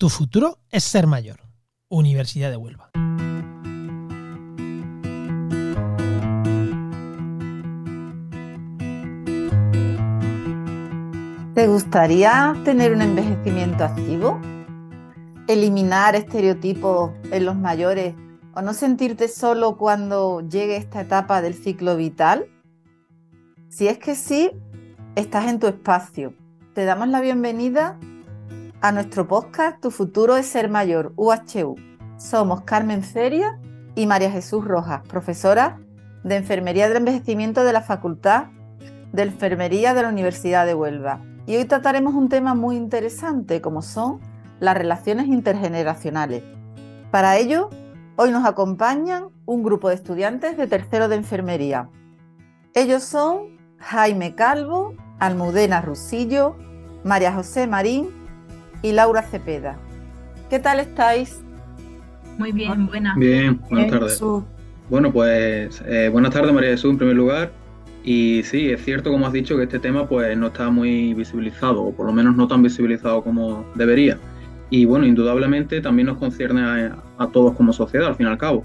Tu futuro es ser mayor. Universidad de Huelva. ¿Te gustaría tener un envejecimiento activo? ¿Eliminar estereotipos en los mayores o no sentirte solo cuando llegue esta etapa del ciclo vital? Si es que sí, estás en tu espacio. Te damos la bienvenida a nuestro podcast Tu futuro es ser mayor, UHU. Somos Carmen Feria y María Jesús Rojas, profesora de Enfermería del Envejecimiento de la Facultad de Enfermería de la Universidad de Huelva. Y hoy trataremos un tema muy interesante como son las relaciones intergeneracionales. Para ello, hoy nos acompañan un grupo de estudiantes de tercero de enfermería. Ellos son Jaime Calvo, Almudena Rusillo, María José Marín y Laura Cepeda. ¿Qué tal estáis? Muy bien, buenas. Bien, buenas tardes. Bueno, pues eh, buenas tardes María Jesús en primer lugar. Y sí, es cierto, como has dicho, que este tema pues no está muy visibilizado, o por lo menos no tan visibilizado como debería. Y bueno, indudablemente también nos concierne a, a todos como sociedad, al fin y al cabo.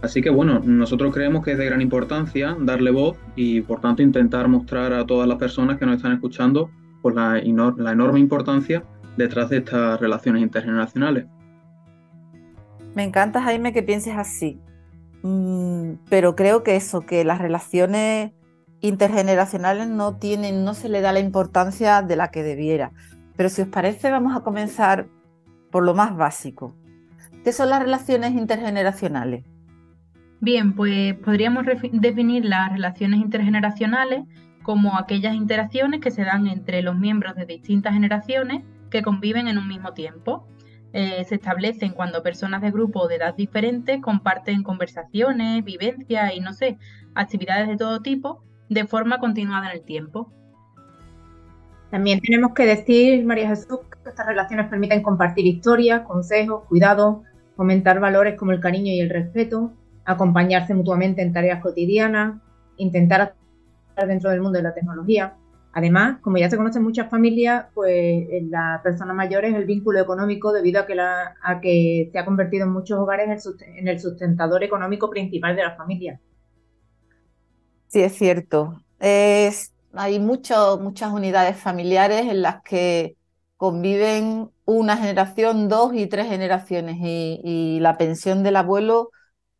Así que bueno, nosotros creemos que es de gran importancia darle voz y por tanto intentar mostrar a todas las personas que nos están escuchando pues, la, la enorme importancia detrás de estas relaciones intergeneracionales. Me encanta, Jaime, que pienses así. Mm, pero creo que eso, que las relaciones intergeneracionales no tienen, no se le da la importancia de la que debiera. Pero si os parece, vamos a comenzar por lo más básico. ¿Qué son las relaciones intergeneracionales? Bien, pues podríamos definir las relaciones intergeneracionales como aquellas interacciones que se dan entre los miembros de distintas generaciones que conviven en un mismo tiempo. Eh, se establecen cuando personas de grupo de edad diferentes comparten conversaciones, vivencias y no sé, actividades de todo tipo de forma continuada en el tiempo. También tenemos que decir, María Jesús, que estas relaciones permiten compartir historias, consejos, cuidados, fomentar valores como el cariño y el respeto, acompañarse mutuamente en tareas cotidianas, intentar estar dentro del mundo de la tecnología. Además, como ya se conocen muchas familias, pues la persona mayor es el vínculo económico debido a que, a se ha convertido en muchos hogares en el sustentador económico principal de la familia. Sí, es cierto. Hay muchas unidades familiares en las que conviven una generación, dos y tres generaciones y, la pensión del abuelo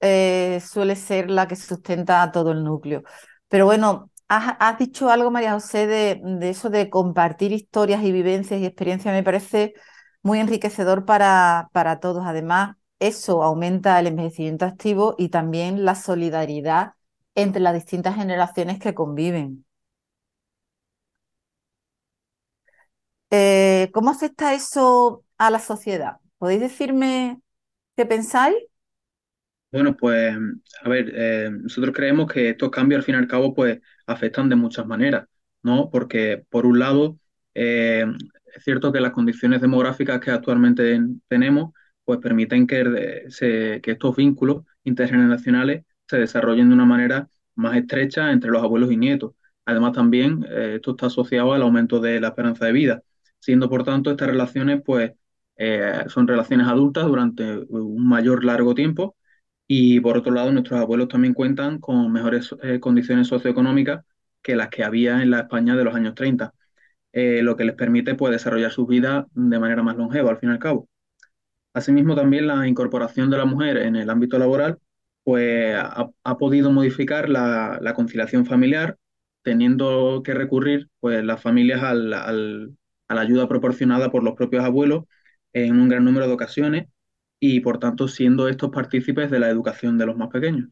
eh, suele ser la que sustenta todo el núcleo. Pero bueno, has, dicho algo, María José, de, eso de compartir historias y vivencias y experiencias, me parece muy enriquecedor para, para todos. Además, eso aumenta el envejecimiento activo y también la solidaridad entre las distintas generaciones que conviven. Eh, ¿Cómo afecta eso a la sociedad? ¿Podéis decirme qué pensáis? Bueno, pues, a ver, eh, nosotros creemos que estos cambios al fin y al cabo, pues, afectan de muchas maneras, ¿no? Porque, por un lado, eh, es cierto que las condiciones demográficas que actualmente tenemos, pues, permiten que, que estos vínculos intergeneracionales se desarrollen de una manera más estrecha entre los abuelos y nietos. Además, también eh, esto está asociado al aumento de la esperanza de vida, siendo, por tanto, estas relaciones, pues, son relaciones adultas durante un mayor largo tiempo y por otro lado, nuestros abuelos también cuentan con mejores eh, condiciones socioeconómicas que las que había en la España de los años 30, eh, lo que les permite pues, desarrollar sus vidas de manera más longeva, al fin y al cabo. Asimismo, también la incorporación de la mujer en el ámbito laboral pues, ha, podido modificar la, conciliación familiar, teniendo que recurrir pues, las familias a la ayuda proporcionada por los propios abuelos en un gran número de ocasiones y por tanto siendo estos partícipes de la educación de los más pequeños.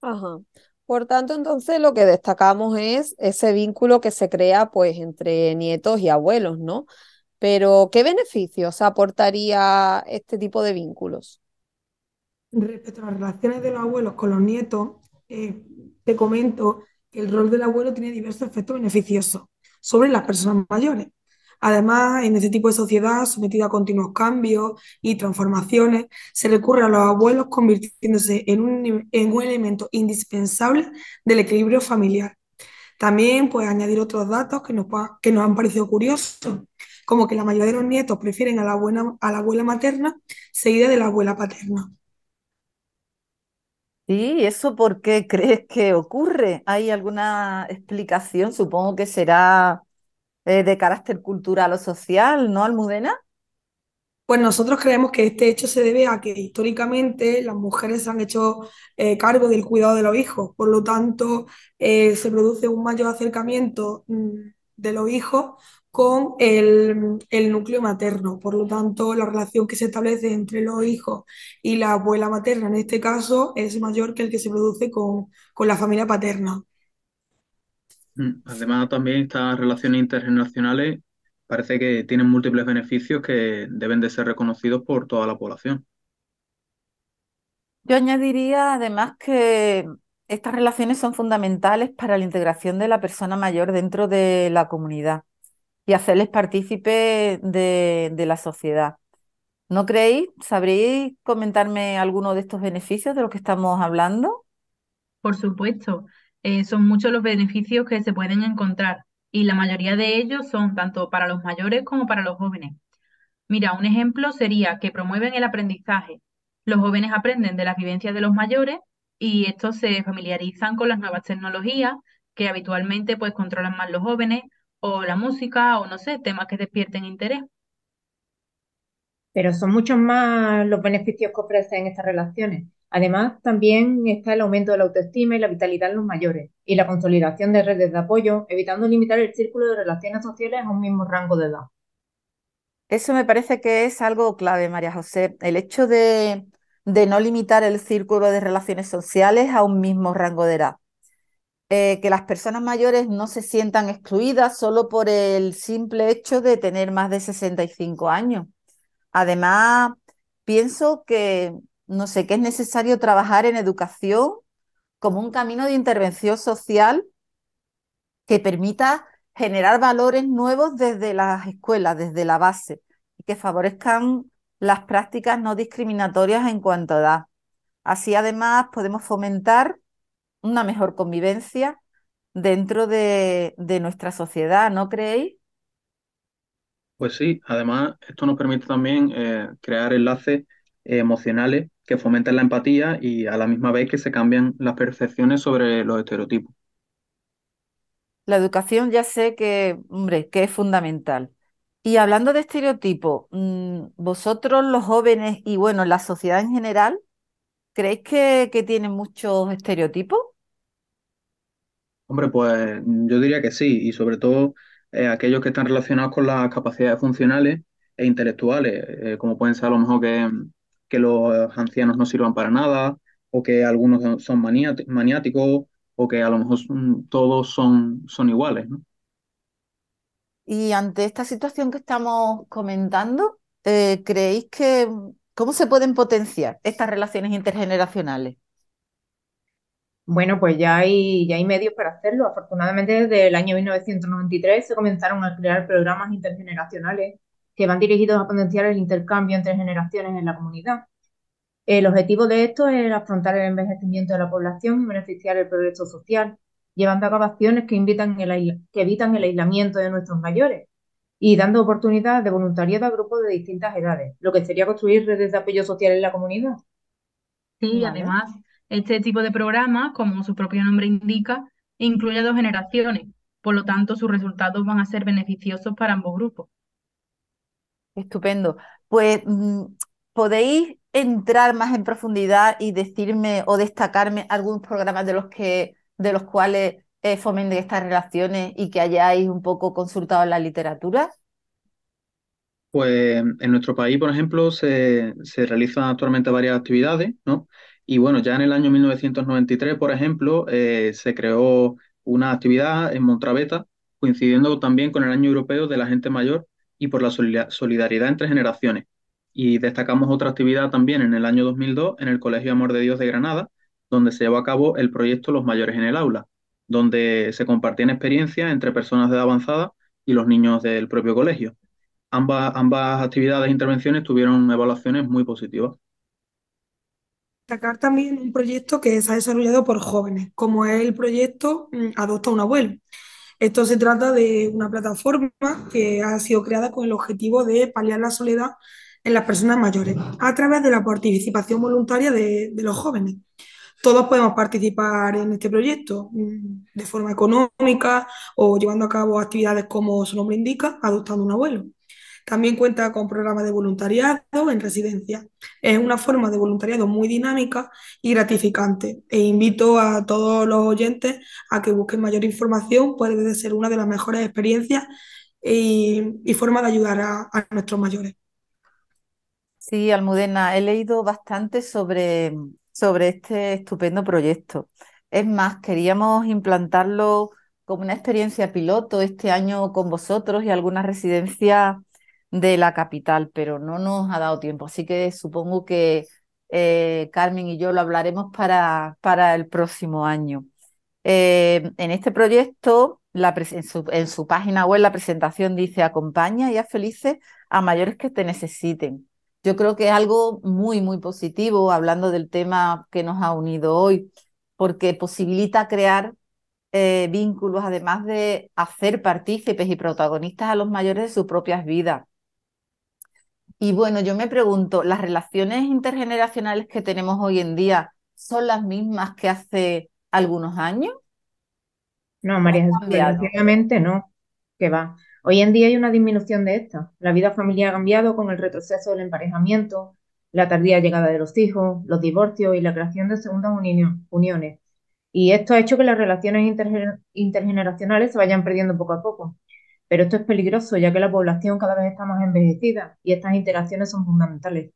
Ajá. Por tanto, entonces lo que destacamos es ese vínculo que se crea pues entre nietos y abuelos, ¿no? Pero, ¿qué beneficios aportaría este tipo de vínculos? Respecto a las relaciones de los abuelos con los nietos, eh, te comento que el rol del abuelo tiene diversos efectos beneficiosos sobre las personas mayores. Además, en este tipo de sociedad sometida a continuos cambios y transformaciones, se recurre a los abuelos convirtiéndose en un, en un elemento indispensable del equilibrio familiar. También, pues, añadir otros datos que nos, que nos han parecido curiosos, como que la mayoría de los nietos prefieren a la, a la abuela materna seguida de la abuela paterna. ¿Y eso por qué crees que ocurre? ¿Hay alguna explicación? Supongo que será eh, de carácter cultural o social, ¿no, Almudena? Pues nosotros creemos que este hecho se debe a que históricamente las mujeres se han hecho eh, cargo del cuidado de los hijos, por lo tanto eh, se produce un mayor acercamiento mm, de los hijos con el, núcleo materno. Por lo tanto, la relación que se establece entre los hijos y la abuela materna en este caso es mayor que el que se produce con, con la familia paterna. Mm, además, también estas relaciones intergeneracionales parece que tienen múltiples beneficios que deben de ser reconocidos por toda la población. Yo añadiría además que estas relaciones son fundamentales para la integración de la persona mayor dentro de la comunidad y hacerles partícipe de, de la sociedad. ¿No creéis? ¿Sabréis comentarme alguno de estos beneficios de los que estamos hablando? Por supuesto, eh, son muchos los beneficios que se pueden encontrar y la mayoría de ellos son tanto para los mayores como para los jóvenes. Mira, un ejemplo sería que promueven el aprendizaje. Los jóvenes aprenden de las vivencias de los mayores y estos se familiarizan con las nuevas tecnologías que habitualmente pues controlan más los jóvenes o la música o no sé, temas que despierten interés. Pero son muchos más los beneficios que ofrecen estas relaciones. Además, también está el aumento de la autoestima y la vitalidad en los mayores y la consolidación de redes de apoyo, evitando limitar el círculo de relaciones sociales a un mismo rango de edad. Eso me parece que es algo clave, María José. El hecho de, no limitar el círculo de relaciones sociales a un mismo rango de edad. Eh, que las personas mayores no se sientan excluidas solo por el simple hecho de tener más de 65 años. Además, pienso que no sé, que es necesario trabajar en educación como un camino de intervención social que permita generar valores nuevos desde las escuelas, desde la base, y que favorezcan las prácticas no discriminatorias en cuanto a edad. Así además podemos fomentar una mejor convivencia dentro de, nuestra sociedad, ¿no creéis? Pues sí, además esto nos permite también eh, crear enlaces emocionales que fomenten la empatía y a la misma vez que se cambian las percepciones sobre los estereotipos. La educación ya sé que, hombre, que es fundamental. Y hablando de estereotipos, mm, vosotros los jóvenes y bueno, la sociedad en general, ¿creéis que, que tienen muchos estereotipos? Hombre, pues yo diría que sí, y sobre todo eh, aquellos que están relacionados con las capacidades funcionales e intelectuales, eh, como pueden ser a lo mejor que, que los ancianos no sirvan para nada, o que algunos son maniáticos, o que a lo mejor todos son, son iguales, ¿no? Y ante esta situación que estamos comentando, eh, ¿creéis que cómo se pueden potenciar estas relaciones intergeneracionales? Bueno, pues ya hay, ya hay medios para hacerlo. Afortunadamente, desde el año 1993 se comenzaron a crear programas intergeneracionales que van dirigidos a potenciar el intercambio entre generaciones en la comunidad. El objetivo de esto es afrontar el envejecimiento de la población y beneficiar el progreso social, llevando a cabo acciones que, invitan que evitan el aislamiento de nuestros mayores y dando oportunidad de voluntariado a grupos de distintas edades, lo que sería construir redes de apoyo social en la comunidad. Sí, además, este tipo de programa, como su propio nombre indica, incluye a dos generaciones, por lo tanto sus resultados van a ser beneficiosos para ambos grupos. Estupendo. Pues, mm, ¿podéis entrar más en profundidad y decirme o destacarme algunos programas de los que, de los cuales eh, fomenten estas relaciones y que hayáis un poco consultado en la literatura? Pues en nuestro país, por ejemplo, se, se realizan actualmente varias actividades, ¿no? Y bueno, ya en el año 1993, por ejemplo, eh, se creó una actividad en Montraveta, coincidiendo también con el Año Europeo de la Gente Mayor, y por la solidaridad entre generaciones. Y destacamos otra actividad también en el año 2002 en el Colegio Amor de Dios de Granada, donde se llevó a cabo el proyecto Los Mayores en el Aula, donde se compartían experiencias entre personas de edad avanzada y los niños del propio colegio. Ambas, ambas actividades e intervenciones tuvieron evaluaciones muy positivas. Destacar también un proyecto que se ha desarrollado por jóvenes, como es el proyecto mm, Adopta un abuelo, Esto se trata de una plataforma que ha sido creada con el objetivo de paliar la soledad en las personas mayores a través de la participación voluntaria de, los jóvenes. Todos podemos participar en este proyecto mm, de forma económica o llevando a cabo actividades como su nombre indica, adoptando un abuelo. También cuenta con programas de voluntariado en residencia. Es una forma de voluntariado muy dinámica y gratificante. E invito a todos los oyentes a que busquen mayor información, puede ser una de las mejores experiencias y, y formas de ayudar a, a nuestros mayores. Sí, Almudena, he leído bastante sobre, sobre este estupendo proyecto. Es más, queríamos implantarlo como una experiencia piloto este año con vosotros y algunas residencias de la capital, pero no nos ha dado tiempo. Así que supongo que eh, Carmen y yo lo hablaremos para, para el próximo año. Eh, en este proyecto, la en, su, en, su, página web, la presentación dice acompaña y haz felices a mayores que te necesiten. Yo creo que es algo muy, muy positivo, hablando del tema que nos ha unido hoy, porque posibilita crear eh, vínculos, además de hacer partícipes y protagonistas a los mayores de sus propias vidas. Y bueno, yo me pregunto, ¿las relaciones intergeneracionales que tenemos hoy en día son las mismas que hace algunos años? No, María Jesús, desgraciadamente no, que va. Hoy en día hay una disminución de esta. La vida familiar ha cambiado con el retroceso del emparejamiento, la tardía llegada de los hijos, los divorcios y la creación de segundas uniones. Y esto ha hecho que las relaciones intergeneracionales se vayan perdiendo poco a poco. Pero esto es peligroso ya que la población cada vez está más envejecida y estas interacciones son fundamentales.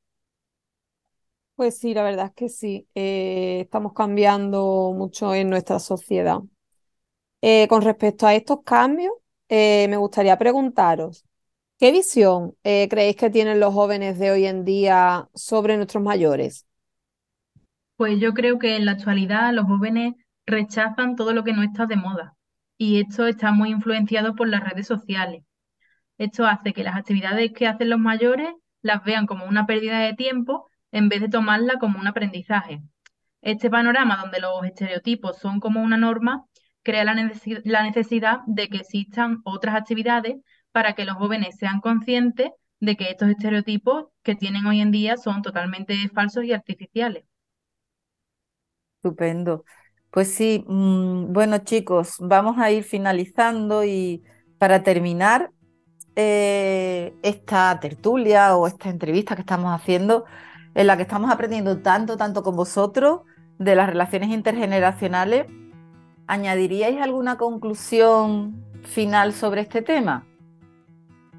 Pues sí, la verdad es que sí. Eh, estamos cambiando mucho en nuestra sociedad. Eh, con respecto a estos cambios, eh, me gustaría preguntaros, ¿qué visión creéis que tienen los jóvenes de hoy en día sobre nuestros mayores? Pues yo creo que en la actualidad los jóvenes rechazan todo lo que no está de moda y esto está muy influenciado por las redes sociales. Esto hace que las actividades que hacen los mayores las vean como una pérdida de tiempo en vez de tomarla como un aprendizaje. Este panorama donde los estereotipos son como una norma crea la, necesidad de que existan otras actividades para que los jóvenes sean conscientes de que estos estereotipos que tienen hoy en día son totalmente falsos y artificiales. Estupendo. Pues sí, mmm, bueno chicos, vamos a ir finalizando y para terminar eh, esta tertulia o esta entrevista que estamos haciendo, en la que estamos aprendiendo tanto, tanto con vosotros de las relaciones intergeneracionales, ¿añadiríais alguna conclusión final sobre este tema?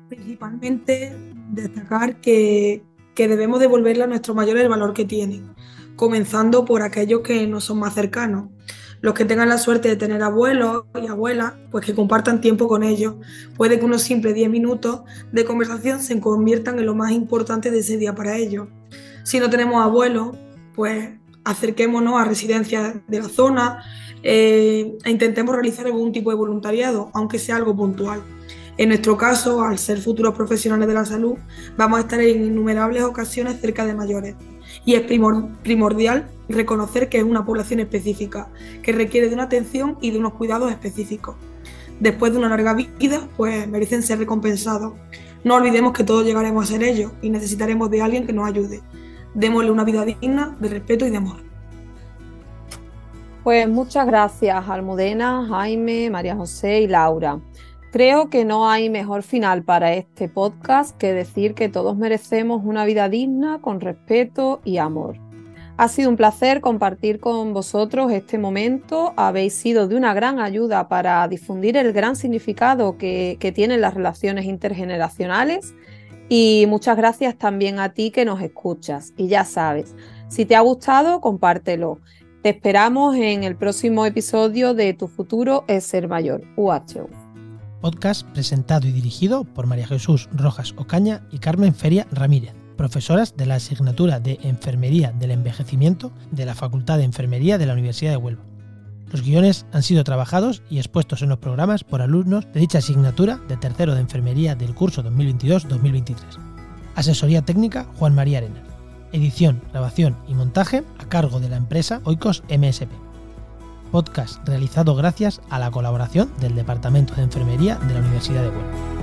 Principalmente destacar que, que debemos devolverle a nuestros mayores el valor que tienen comenzando por aquellos que no son más cercanos. Los que tengan la suerte de tener abuelos y abuelas, pues que compartan tiempo con ellos. Puede que unos simples 10 minutos de conversación se conviertan en lo más importante de ese día para ellos. Si no tenemos abuelos, pues acerquémonos a residencias de la zona eh, e intentemos realizar algún tipo de voluntariado, aunque sea algo puntual. En nuestro caso, al ser futuros profesionales de la salud, vamos a estar en innumerables ocasiones cerca de mayores y es primordial reconocer que es una población específica, que requiere de una atención y de unos cuidados específicos. Después de una larga vida, pues merecen ser recompensados. No olvidemos que todos llegaremos a ser ellos y necesitaremos de alguien que nos ayude. Démosle una vida digna, de respeto y de amor. Pues muchas gracias, Almudena, Jaime, María José y Laura. Creo que no hay mejor final para este podcast que decir que todos merecemos una vida digna con respeto y amor. Ha sido un placer compartir con vosotros este momento. Habéis sido de una gran ayuda para difundir el gran significado que, tienen las relaciones intergeneracionales. Y muchas gracias también a ti que nos escuchas. Y ya sabes, si te ha gustado, compártelo. Te esperamos en el próximo episodio de Tu futuro es ser mayor, podcast presentado y dirigido por María Jesús Rojas Ocaña y Carmen Feria Ramírez, profesoras de la asignatura de Enfermería del Envejecimiento de la Facultad de Enfermería de la Universidad de Huelva. Los guiones han sido trabajados y expuestos en los programas por alumnos de dicha asignatura de tercero de Enfermería del curso 2022-2023. Asesoría técnica Juan María Arenas. Edición, grabación y montaje a cargo de la empresa Oikos MSP. Podcast realizado gracias a la colaboración del Departamento de Enfermería de la Universidad de Huelva.